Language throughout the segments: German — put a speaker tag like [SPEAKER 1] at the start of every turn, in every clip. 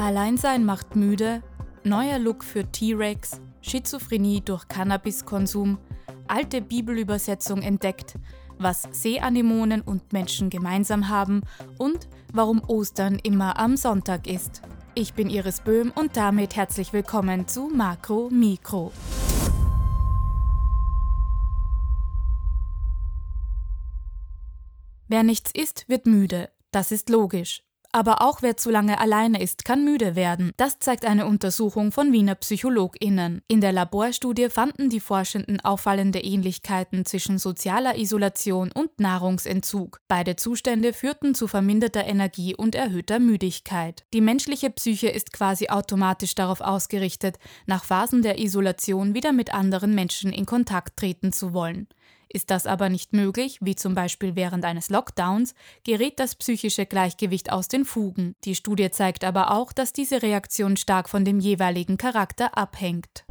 [SPEAKER 1] Alleinsein macht müde, neuer Look für T-Rex, Schizophrenie durch Cannabiskonsum, alte Bibelübersetzung entdeckt, was Seeanemonen und Menschen gemeinsam haben und warum Ostern immer am Sonntag ist. Ich bin Iris Böhm und damit herzlich willkommen zu Makro Mikro. Wer nichts isst, wird müde. Das ist logisch. Aber auch wer zu lange alleine ist, kann müde werden. Das zeigt eine Untersuchung von Wiener PsychologInnen. In der Laborstudie fanden die Forschenden auffallende Ähnlichkeiten zwischen sozialer Isolation und Nahrungsentzug. Beide Zustände führten zu verminderter Energie und erhöhter Müdigkeit. Die menschliche Psyche ist quasi automatisch darauf ausgerichtet, nach Phasen der Isolation wieder mit anderen Menschen in Kontakt treten zu wollen. Ist das aber nicht möglich, wie zum Beispiel während eines Lockdowns, gerät das psychische Gleichgewicht aus den Fugen. Die Studie zeigt aber auch, dass diese Reaktion stark von dem jeweiligen Charakter abhängt.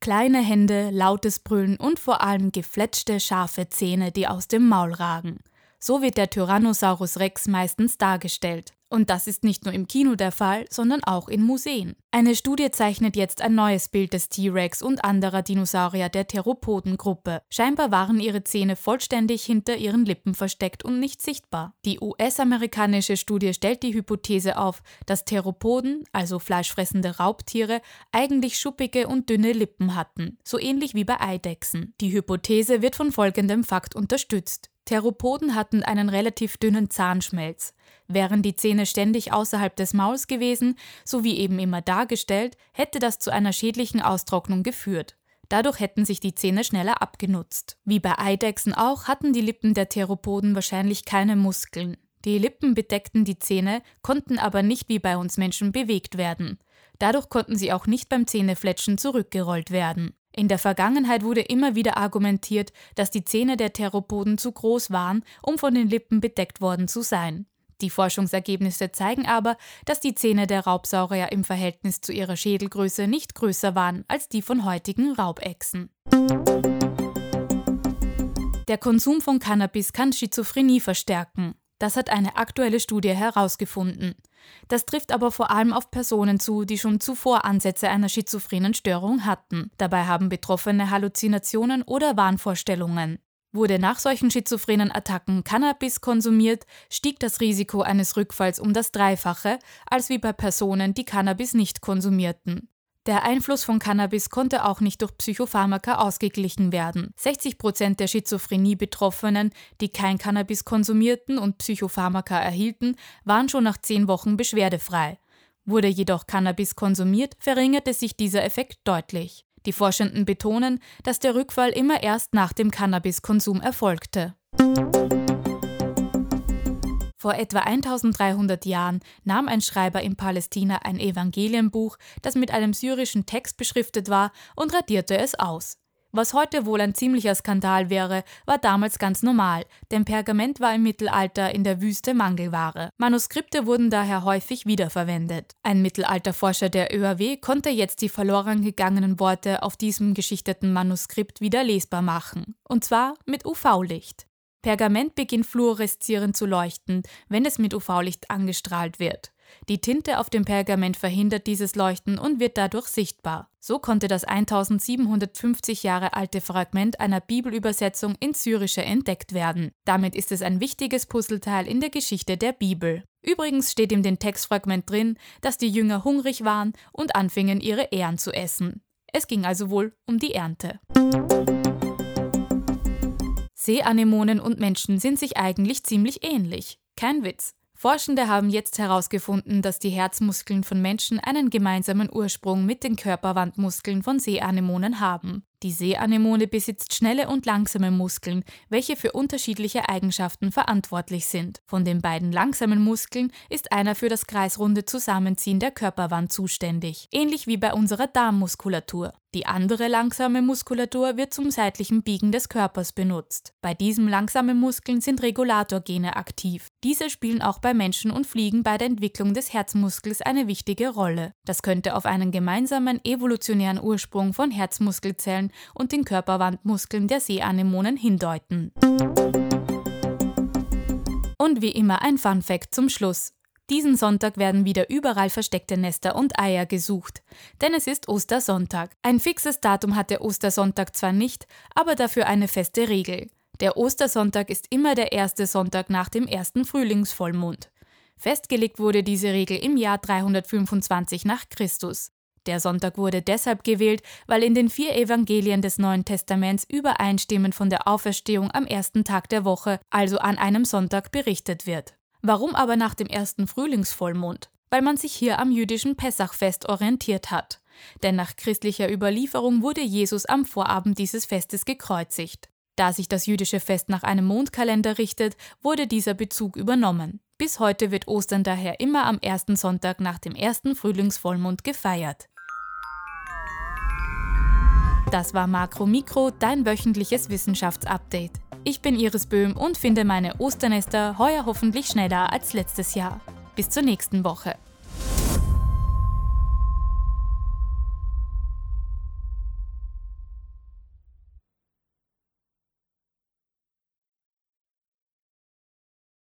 [SPEAKER 1] Kleine Hände, lautes Brüllen und vor allem gefletschte, scharfe Zähne, die aus dem Maul ragen. So wird der Tyrannosaurus Rex meistens dargestellt. Und das ist nicht nur im Kino der Fall, sondern auch in Museen. Eine Studie zeichnet jetzt ein neues Bild des T-Rex und anderer Dinosaurier der Theropodengruppe. Scheinbar waren ihre Zähne vollständig hinter ihren Lippen versteckt und nicht sichtbar. Die US-amerikanische Studie stellt die Hypothese auf, dass Theropoden, also fleischfressende Raubtiere, eigentlich schuppige und dünne Lippen hatten, so ähnlich wie bei Eidechsen. Die Hypothese wird von folgendem Fakt unterstützt. Theropoden hatten einen relativ dünnen Zahnschmelz. Wären die Zähne ständig außerhalb des Mauls gewesen, so wie eben immer dargestellt, hätte das zu einer schädlichen Austrocknung geführt. Dadurch hätten sich die Zähne schneller abgenutzt. Wie bei Eidechsen auch hatten die Lippen der Theropoden wahrscheinlich keine Muskeln. Die Lippen bedeckten die Zähne, konnten aber nicht wie bei uns Menschen bewegt werden. Dadurch konnten sie auch nicht beim Zähnefletschen zurückgerollt werden. In der Vergangenheit wurde immer wieder argumentiert, dass die Zähne der Theropoden zu groß waren, um von den Lippen bedeckt worden zu sein. Die Forschungsergebnisse zeigen aber, dass die Zähne der Raubsaurier im Verhältnis zu ihrer Schädelgröße nicht größer waren als die von heutigen Raubechsen. Der Konsum von Cannabis kann Schizophrenie verstärken. Das hat eine aktuelle Studie herausgefunden. Das trifft aber vor allem auf Personen zu, die schon zuvor Ansätze einer schizophrenen Störung hatten. Dabei haben Betroffene Halluzinationen oder Wahnvorstellungen. Wurde nach solchen schizophrenen Attacken Cannabis konsumiert, stieg das Risiko eines Rückfalls um das Dreifache, als wie bei Personen, die Cannabis nicht konsumierten. Der Einfluss von Cannabis konnte auch nicht durch Psychopharmaka ausgeglichen werden. 60 Prozent der Schizophrenie-Betroffenen, die kein Cannabis konsumierten und Psychopharmaka erhielten, waren schon nach zehn Wochen beschwerdefrei. Wurde jedoch Cannabis konsumiert, verringerte sich dieser Effekt deutlich. Die Forschenden betonen, dass der Rückfall immer erst nach dem Cannabiskonsum erfolgte. Vor etwa 1300 Jahren nahm ein Schreiber in Palästina ein Evangelienbuch, das mit einem syrischen Text beschriftet war, und radierte es aus. Was heute wohl ein ziemlicher Skandal wäre, war damals ganz normal, denn Pergament war im Mittelalter in der Wüste Mangelware. Manuskripte wurden daher häufig wiederverwendet. Ein Mittelalterforscher der ÖAW konnte jetzt die verloren gegangenen Worte auf diesem geschichteten Manuskript wieder lesbar machen, und zwar mit UV-Licht. Pergament beginnt fluoreszierend zu leuchten, wenn es mit UV-Licht angestrahlt wird. Die Tinte auf dem Pergament verhindert dieses Leuchten und wird dadurch sichtbar. So konnte das 1750 Jahre alte Fragment einer Bibelübersetzung ins Syrische entdeckt werden. Damit ist es ein wichtiges Puzzleteil in der Geschichte der Bibel. Übrigens steht in dem Textfragment drin, dass die Jünger hungrig waren und anfingen, ihre Ähren zu essen. Es ging also wohl um die Ernte. Seeanemonen und Menschen sind sich eigentlich ziemlich ähnlich. Kein Witz. Forschende haben jetzt herausgefunden, dass die Herzmuskeln von Menschen einen gemeinsamen Ursprung mit den Körperwandmuskeln von Seeanemonen haben. Die Seeanemone besitzt schnelle und langsame Muskeln, welche für unterschiedliche Eigenschaften verantwortlich sind. Von den beiden langsamen Muskeln ist einer für das kreisrunde Zusammenziehen der Körperwand zuständig, ähnlich wie bei unserer Darmmuskulatur. Die andere langsame Muskulatur wird zum seitlichen Biegen des Körpers benutzt. Bei diesem langsamen Muskeln sind Regulatorgene aktiv. Diese spielen auch bei Menschen und Fliegen bei der Entwicklung des Herzmuskels eine wichtige Rolle. Das könnte auf einen gemeinsamen evolutionären Ursprung von Herzmuskelzellen und den Körperwandmuskeln der Seeanemonen hindeuten. Und wie immer ein Fun Fact zum Schluss. Diesen Sonntag werden wieder überall versteckte Nester und Eier gesucht. Denn es ist Ostersonntag. Ein fixes Datum hat der Ostersonntag zwar nicht, aber dafür eine feste Regel. Der Ostersonntag ist immer der erste Sonntag nach dem ersten Frühlingsvollmond. Festgelegt wurde diese Regel im Jahr 325 nach Christus. Der Sonntag wurde deshalb gewählt, weil in den vier Evangelien des Neuen Testaments übereinstimmend von der Auferstehung am ersten Tag der Woche, also an einem Sonntag, berichtet wird. Warum aber nach dem ersten Frühlingsvollmond? Weil man sich hier am jüdischen Pessachfest orientiert hat. Denn nach christlicher Überlieferung wurde Jesus am Vorabend dieses Festes gekreuzigt. Da sich das jüdische Fest nach einem Mondkalender richtet, wurde dieser Bezug übernommen. Bis heute wird Ostern daher immer am ersten Sonntag nach dem ersten Frühlingsvollmond gefeiert. Das war Makro Mikro, dein wöchentliches Wissenschaftsupdate. Ich bin Iris Böhm und finde meine Osternester heuer hoffentlich schneller als letztes Jahr. Bis zur nächsten Woche.